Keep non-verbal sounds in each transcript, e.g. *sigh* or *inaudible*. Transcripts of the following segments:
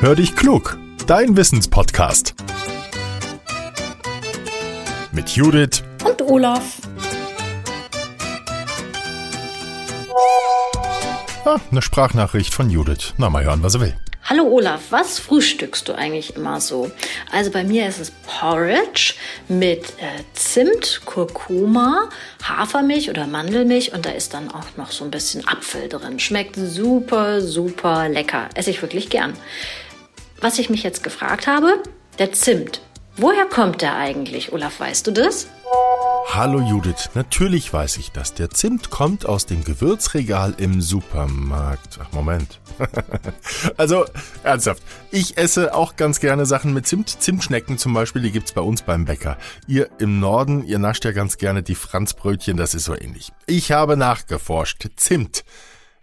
Hör dich klug, dein Wissenspodcast. Mit Judith und Olaf. Ah, eine Sprachnachricht von Judith. Na, mal hören, was er will. Hallo Olaf, was frühstückst du eigentlich immer so? Also bei mir ist es Porridge mit äh, Zimt, Kurkuma, Hafermilch oder Mandelmilch und da ist dann auch noch so ein bisschen Apfel drin. Schmeckt super, super lecker. Esse ich wirklich gern. Was ich mich jetzt gefragt habe, der Zimt. Woher kommt der eigentlich, Olaf? Weißt du das? Hallo Judith, natürlich weiß ich das. Der Zimt kommt aus dem Gewürzregal im Supermarkt. Ach, Moment. *laughs* also, ernsthaft. Ich esse auch ganz gerne Sachen mit Zimt. Zimtschnecken zum Beispiel, die gibt's bei uns beim Bäcker. Ihr im Norden, ihr nascht ja ganz gerne die Franzbrötchen, das ist so ähnlich. Ich habe nachgeforscht. Zimt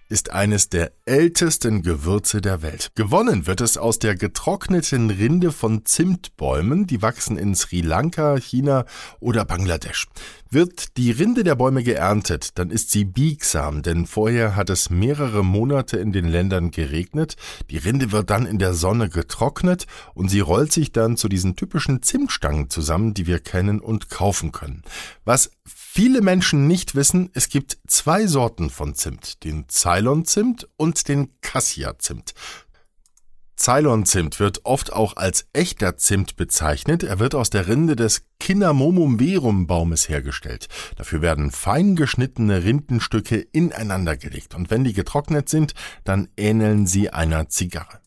ist eines der ältesten Gewürze der Welt. Gewonnen wird es aus der getrockneten Rinde von Zimtbäumen, die wachsen in Sri Lanka, China oder Bangladesch. Wird die Rinde der Bäume geerntet, dann ist sie biegsam, denn vorher hat es mehrere Monate in den Ländern geregnet. Die Rinde wird dann in der Sonne getrocknet und sie rollt sich dann zu diesen typischen Zimtstangen zusammen, die wir kennen und kaufen können. Was viele Menschen nicht wissen, es gibt zwei Sorten von Zimt, den Ceylon-Zimt und den Cassia-Zimt. Ceylon-Zimt wird oft auch als echter Zimt bezeichnet. Er wird aus der Rinde des Cinnamomum verum Baumes hergestellt. Dafür werden fein geschnittene Rindenstücke ineinander gelegt und wenn die getrocknet sind, dann ähneln sie einer Zigarre.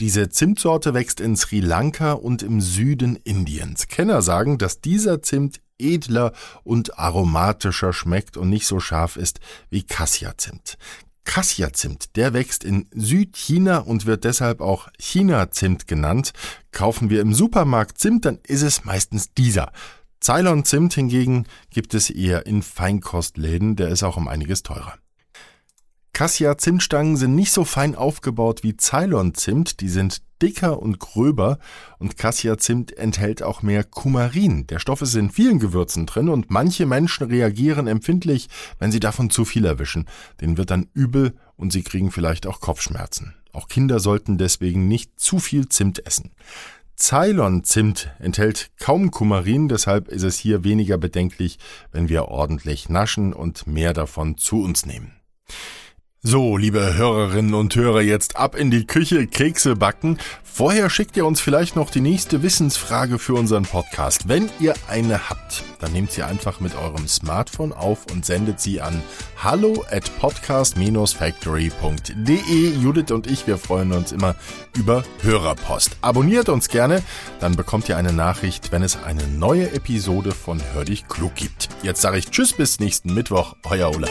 Diese Zimtsorte wächst in Sri Lanka und im Süden Indiens. Kenner sagen, dass dieser Zimt edler und aromatischer schmeckt und nicht so scharf ist wie Cassia-Zimt. Cassia-Zimt, der wächst in Südchina und wird deshalb auch China-Zimt genannt. Kaufen wir im Supermarkt Zimt, dann ist es meistens dieser. Ceylon-Zimt hingegen gibt es eher in Feinkostläden, der ist auch um einiges teurer. Cassia-Zimtstangen sind nicht so fein aufgebaut wie Ceylon-Zimt, die sind dicker und gröber und Cassia-Zimt enthält auch mehr Kumarin. Der Stoff ist in vielen Gewürzen drin und manche Menschen reagieren empfindlich, wenn sie davon zu viel erwischen. Denen wird dann übel und sie kriegen vielleicht auch Kopfschmerzen. Auch Kinder sollten deswegen nicht zu viel Zimt essen. Ceylon-Zimt enthält kaum Kumarin, deshalb ist es hier weniger bedenklich, wenn wir ordentlich naschen und mehr davon zu uns nehmen. So, liebe Hörerinnen und Hörer, jetzt ab in die Küche, Kekse backen. Vorher schickt ihr uns vielleicht noch die nächste Wissensfrage für unseren Podcast. Wenn ihr eine habt, dann nehmt sie einfach mit eurem Smartphone auf und sendet sie an hallo at podcast-factory.de. Judith und ich, wir freuen uns immer über Hörerpost. Abonniert uns gerne, dann bekommt ihr eine Nachricht, wenn es eine neue Episode von Hör dich klug gibt. Jetzt sage ich Tschüss bis nächsten Mittwoch, euer Olaf.